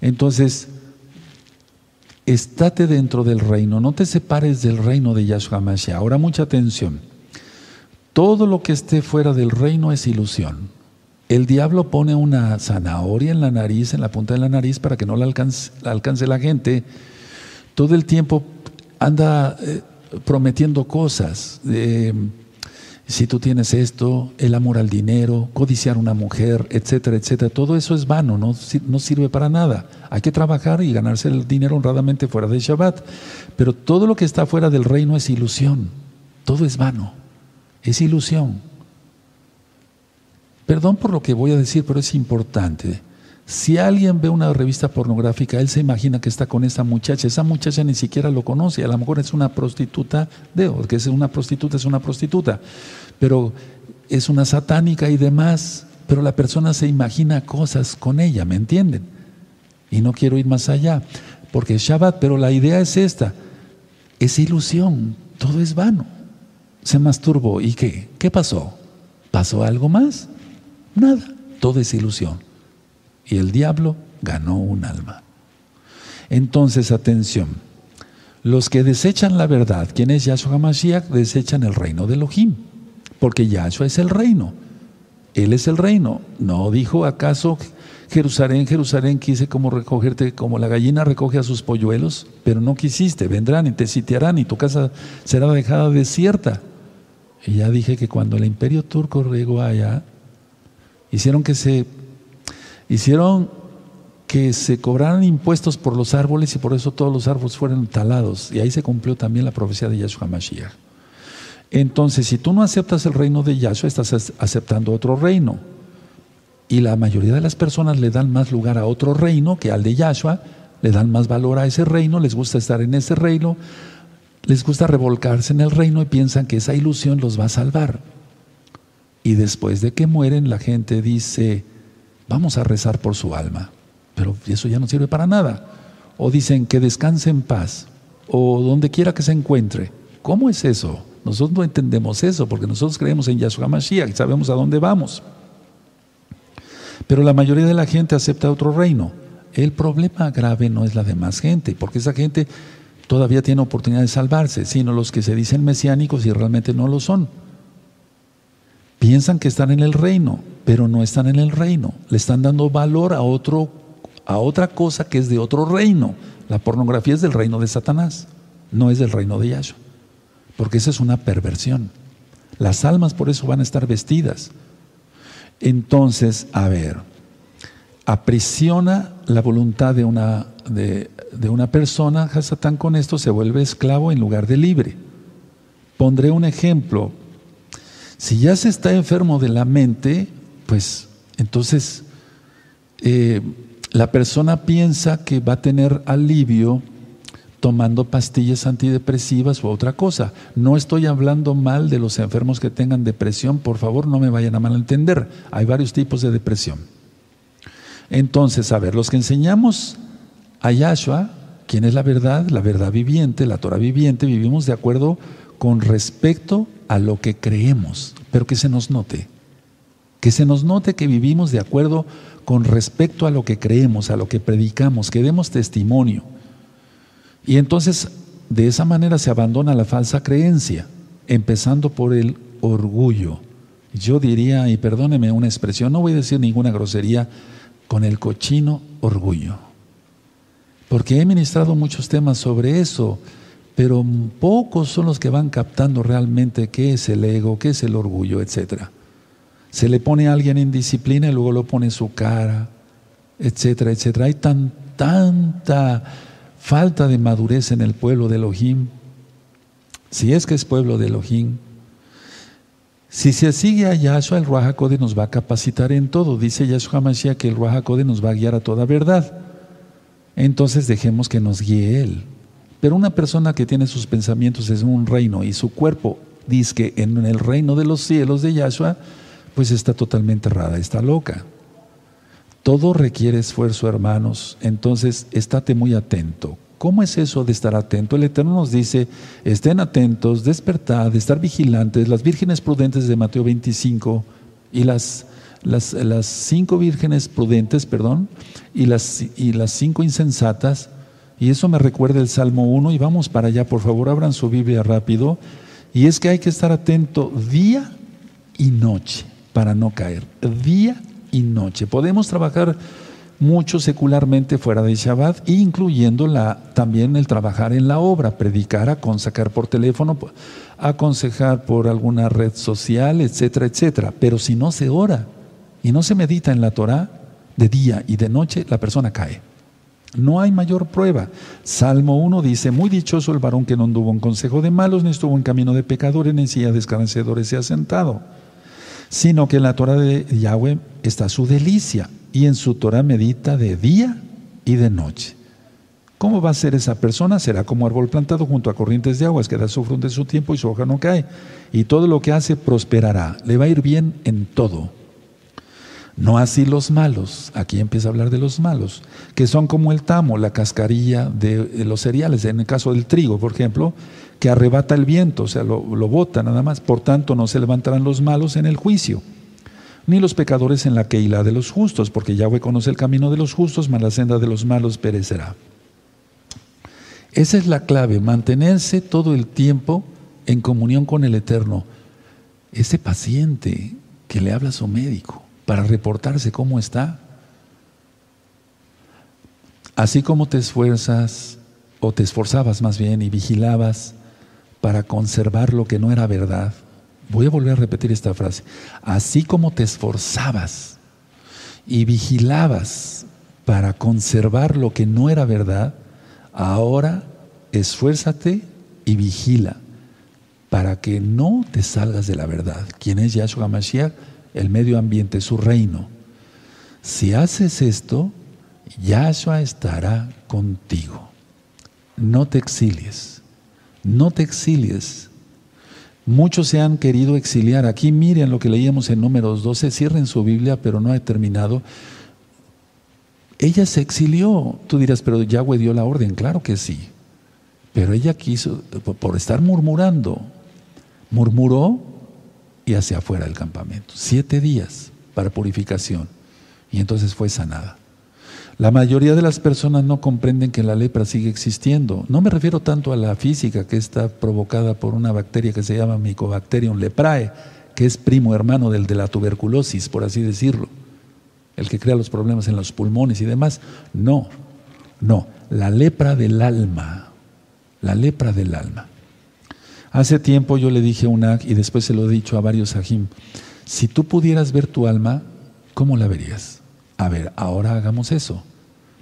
Entonces, estate dentro del reino, no te separes del reino de Yahshua Mashiach. Ahora mucha atención. Todo lo que esté fuera del reino es ilusión. El diablo pone una zanahoria en la nariz, en la punta de la nariz, para que no la alcance, la, gente. Todo el tiempo anda eh, prometiendo cosas. si tú tienes esto, el amor al dinero, codiciar una mujer, etcétera, etcétera. Todo eso es vano, no, no sirve para nada. Hay que trabajar y ganarse el dinero honradamente fuera de Shabbat. Pero todo lo que está fuera del reino es ilusión. Todo es vano. Es ilusión. Perdón por lo que voy a decir, pero es importante. Si alguien ve una revista pornográfica, él se imagina que está con esa muchacha. Esa muchacha ni siquiera lo conoce. A lo mejor es una prostituta, de, que es una prostituta, es una prostituta. Pero es una satánica y demás. Pero la persona se imagina cosas con ella, ¿me entienden? Y no quiero ir más allá, porque es Shabbat, pero la idea es esta. Es ilusión, todo es vano. Se masturbó. ¿Y qué? ¿Qué pasó? ¿Pasó algo más? Nada, todo es ilusión. Y el diablo ganó un alma. Entonces, atención, los que desechan la verdad, ¿quién es Yahshua HaMashiach? Desechan el reino de Elohim, porque Yahshua es el reino. Él es el reino. ¿No dijo acaso Jerusalén, Jerusalén, quise como recogerte, como la gallina recoge a sus polluelos, pero no quisiste, vendrán y te sitiarán y tu casa será dejada desierta. Y ya dije que cuando el imperio turco llegó allá, hicieron que se hicieron que se cobraran impuestos por los árboles y por eso todos los árboles fueron talados. Y ahí se cumplió también la profecía de Yahshua Mashiach. Entonces, si tú no aceptas el reino de Yahshua, estás aceptando otro reino. Y la mayoría de las personas le dan más lugar a otro reino que al de Yahshua, le dan más valor a ese reino, les gusta estar en ese reino, les gusta revolcarse en el reino y piensan que esa ilusión los va a salvar. Y después de que mueren, la gente dice, vamos a rezar por su alma. Pero eso ya no sirve para nada. O dicen que descanse en paz, o donde quiera que se encuentre. ¿Cómo es eso? Nosotros no entendemos eso, porque nosotros creemos en Yahshua Mashiach y sabemos a dónde vamos. Pero la mayoría de la gente acepta otro reino. El problema grave no es la demás gente, porque esa gente todavía tiene oportunidad de salvarse, sino los que se dicen mesiánicos y realmente no lo son. Piensan que están en el reino, pero no están en el reino. Le están dando valor a, otro, a otra cosa que es de otro reino. La pornografía es del reino de Satanás, no es del reino de Yahshua. porque esa es una perversión. Las almas por eso van a estar vestidas. Entonces, a ver, aprisiona la voluntad de una, de, una persona, Hasatán con esto se vuelve esclavo en lugar de libre. Pondré un ejemplo. Si ya se está enfermo de la mente, pues entonces eh, la persona piensa que va a tener alivio tomando pastillas antidepresivas u otra cosa. No estoy hablando mal de los enfermos que tengan depresión, por favor no me vayan a malentender. Hay varios tipos de depresión. Entonces, a ver, los que enseñamos a Yahshua, ¿quién es la verdad? La verdad viviente, la Torah viviente, vivimos de acuerdo con respecto a lo que creemos, pero que se nos note. Que se nos note que vivimos de acuerdo con respecto a lo que creemos, a lo que predicamos, que demos testimonio. Y entonces de esa manera se abandona la falsa creencia, empezando por el orgullo. Yo diría, y perdóneme una expresión, no voy a decir ninguna grosería, con el cochino orgullo. Porque he ministrado muchos temas sobre eso, pero pocos son los que van captando realmente qué es el ego, qué es el orgullo, etc. Se le pone a alguien en disciplina y luego lo pone su cara, etcétera, etcétera. Hay tan, tanta falta de madurez en el pueblo de Elohim, si es que es pueblo de Elohim, si se sigue a Yahshua, el Ruach nos va a capacitar en todo. Dice Yahshua Mashiach que el Ruach nos va a guiar a toda verdad. Entonces dejemos que nos guíe Él. Pero una persona que tiene sus pensamientos en un reino y su cuerpo dice que en el reino de los cielos de Yahshua, pues está totalmente errada, está loca. Todo requiere esfuerzo, hermanos. Entonces, estate muy atento. ¿Cómo es eso de estar atento? El Eterno nos dice, estén atentos, despertad, estar vigilantes. Las vírgenes prudentes de Mateo 25 y las, las, las cinco vírgenes prudentes, perdón, y las, y las cinco insensatas. Y eso me recuerda el Salmo 1 y vamos para allá, por favor, abran su Biblia rápido. Y es que hay que estar atento día y noche para no caer. Día y noche. Podemos trabajar mucho secularmente fuera de Shabbat, incluyendo también el trabajar en la obra, predicar, aconsejar por teléfono, aconsejar por alguna red social, etcétera, etcétera. Pero si no se ora y no se medita en la Torah de día y de noche, la persona cae. No hay mayor prueba. Salmo 1 dice, muy dichoso el varón que no anduvo en consejo de malos, ni estuvo en camino de pecadores, ni en silla de escarnecedores se ha sentado sino que en la Torah de Yahweh está su delicia y en su Torah medita de día y de noche. ¿Cómo va a ser esa persona? Será como árbol plantado junto a corrientes de aguas que da su fruto en su tiempo y su hoja no cae. Y todo lo que hace prosperará. Le va a ir bien en todo. No así los malos, aquí empieza a hablar de los malos, que son como el tamo, la cascarilla de los cereales, en el caso del trigo, por ejemplo, que arrebata el viento, o sea, lo, bota nada más. Por tanto, no se levantarán los malos en el juicio, ni los pecadores en la queila de los justos, porque Yahweh conoce el camino de los justos, mas la senda de los malos perecerá. Esa es la clave, mantenerse todo el tiempo en comunión con el Eterno. Ese paciente que le habla a su médico para reportarse cómo está. Así como te esfuerzas, o te esforzabas más bien y vigilabas para conservar lo que no era verdad. Voy a volver a repetir esta frase. Así como te esforzabas y vigilabas para conservar lo que no era verdad, ahora esfuérzate y vigila para que no te salgas de la verdad. ¿Quién es Yahshua Mashiach? El medio ambiente, su reino. Si haces esto, Yahshua estará contigo. No te exilies. No te exilies. Muchos se han querido exiliar. Aquí miren lo que leíamos en números 12. Cierren su Biblia, pero no he terminado. Ella se exilió. Tú dirás, pero Yahweh dio la orden. Claro que sí. Pero ella quiso, por estar murmurando, murmuró y hacia afuera del campamento. Siete días para purificación. Y entonces fue sanada. La mayoría de las personas no comprenden que la lepra sigue existiendo. No me refiero tanto a la física que está provocada por una bacteria que se llama Mycobacterium leprae, que es primo hermano del de la tuberculosis, por así decirlo, el que crea los problemas en los pulmones y demás. No, no, la lepra del alma, la lepra del alma. Hace tiempo yo le dije a un Ag y después se lo he dicho a varios Ajim, si tú pudieras ver tu alma, ¿cómo la verías? A ver, ahora hagamos eso.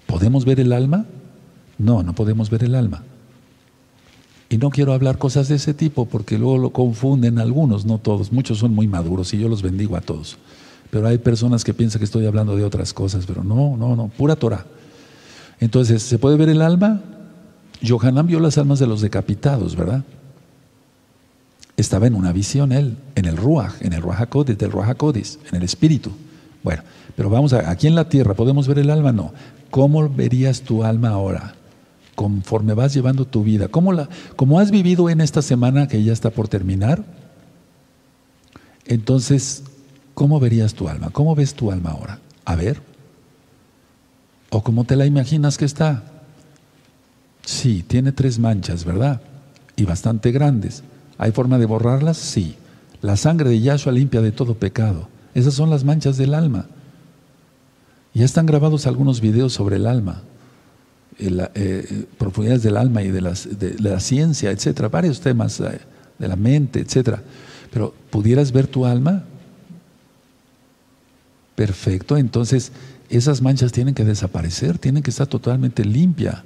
¿Podemos ver el alma? No, no podemos ver el alma. Y no quiero hablar cosas de ese tipo porque luego lo confunden algunos, no todos. Muchos son muy maduros y yo los bendigo a todos. Pero hay personas que piensan que estoy hablando de otras cosas, pero no, no, no, pura Torah. Entonces, ¿se puede ver el alma? Johanan vio las almas de los decapitados, ¿verdad? Estaba en una visión él, en el Ruach, en el Ruach HaKodesh, del Ruach en el espíritu. Bueno, pero vamos a, aquí en la tierra, ¿podemos ver el alma? No. ¿Cómo verías tu alma ahora? Conforme vas llevando tu vida. ¿Cómo, la, cómo has vivido en esta semana que ya está por terminar? Entonces, ¿cómo verías tu alma? ¿Cómo ves tu alma ahora? A ver. ¿O cómo te la imaginas que está? Sí, tiene tres manchas, ¿verdad? Y bastante grandes. ¿Hay forma de borrarlas? Sí. La sangre de Yahshua limpia de todo pecado. Esas son las manchas del alma. Ya están grabados algunos videos sobre el alma, eh, profundidades del alma y de, la ciencia, etcétera, varios temas eh, de la mente, etcétera. Pero ¿pudieras ver tu alma? Perfecto, entonces esas manchas tienen que desaparecer, tienen que estar totalmente limpia.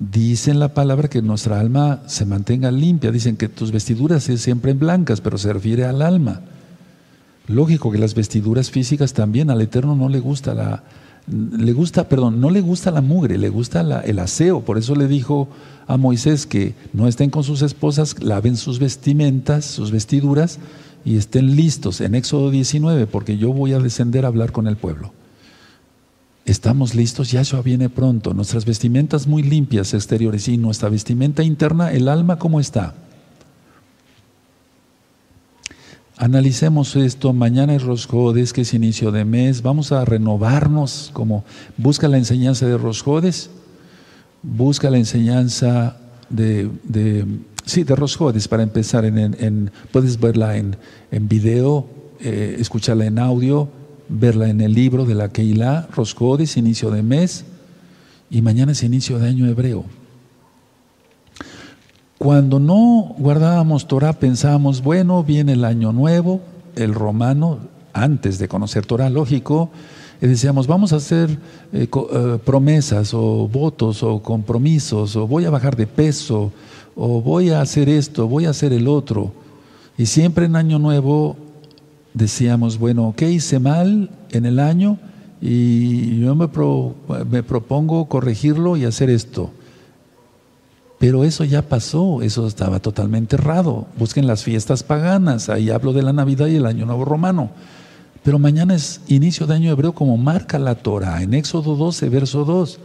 Dicen la palabra que nuestra alma se mantenga limpia, dicen que tus vestiduras es siempre blancas, pero se refiere al alma. Lógico que las vestiduras físicas también al Eterno no le gusta la le gusta, perdón, no le gusta la mugre, le gusta el aseo. Por eso le dijo a Moisés que no estén con sus esposas, laven sus vestimentas, sus vestiduras y estén listos en Éxodo 19, porque yo voy a descender a hablar con el pueblo. Estamos listos, Yahshua viene pronto. Nuestras vestimentas muy limpias exteriores y nuestra vestimenta interna, el alma, ¿cómo está? Analicemos esto, mañana es Rosjodes, que es inicio de mes, vamos a renovarnos, como busca la enseñanza de Rosjodes, busca la enseñanza de, sí, de Rosjodes para empezar, en, puedes verla en, en video, eh, escucharla en audio, verla en el libro de la Keilah, Rosjodes, inicio de mes, y mañana es inicio de año hebreo. Cuando no guardábamos Torah pensábamos, bueno, viene el año nuevo, el romano, antes de conocer Torah, lógico, y decíamos, vamos a hacer eh, eh, promesas o votos o compromisos, o voy a bajar de peso, o voy a hacer esto, voy a hacer el otro. Y siempre en año nuevo decíamos, bueno, ¿qué hice mal en el año? Y yo me, me propongo corregirlo y hacer esto. Pero eso ya pasó, eso estaba totalmente errado. Busquen las fiestas paganas, ahí hablo de la Navidad y el Año Nuevo Romano. Pero mañana es inicio de año hebreo como marca la Torah, en Éxodo 12, verso 2.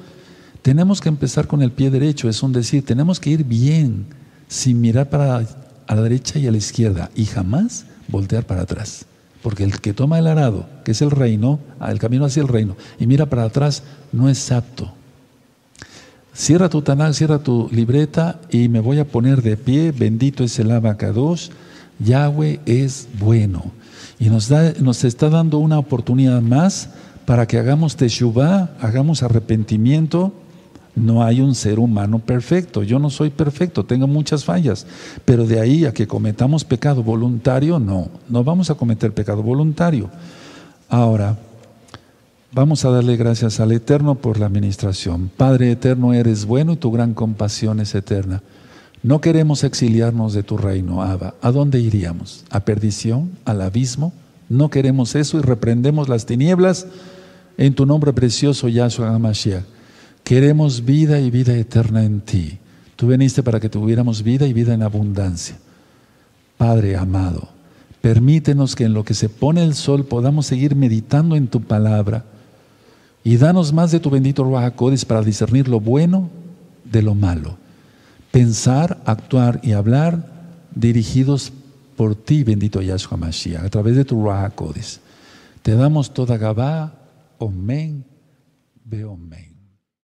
Tenemos que empezar con el pie derecho, es un decir, tenemos que ir bien, sin mirar para a la derecha y a la izquierda, y jamás voltear para atrás. Porque el que toma el arado, que es el reino, el camino hacia el reino, y mira para atrás, no es apto. Cierra tu Tanakh, cierra tu libreta y me voy a poner de pie. Bendito es el abacados. Yahweh es bueno. Y nos, da, nos está dando una oportunidad más para que hagamos teshuvah, hagamos arrepentimiento. No hay un ser humano perfecto. Yo no soy perfecto, tengo muchas fallas. Pero de ahí a que cometamos pecado voluntario, no. No vamos a cometer pecado voluntario. Ahora, Vamos a darle gracias al Eterno por la administración. Padre Eterno, eres bueno y tu gran compasión es eterna. No queremos exiliarnos de tu reino, Abba. ¿A dónde iríamos? ¿A perdición? ¿Al abismo? No queremos eso y reprendemos las tinieblas en tu nombre precioso, Yahshua HaMashiach. Queremos vida y vida eterna en ti. Tú viniste para que tuviéramos vida y vida en abundancia. Padre amado, permítenos que en lo que se pone el sol podamos seguir meditando en tu palabra y danos más de tu bendito Ruach para discernir lo bueno de lo malo. Pensar, actuar y hablar dirigidos por ti, bendito Yahshua Mashiach, a través de tu Ruach Te damos toda Gabá, Omen, Beomen.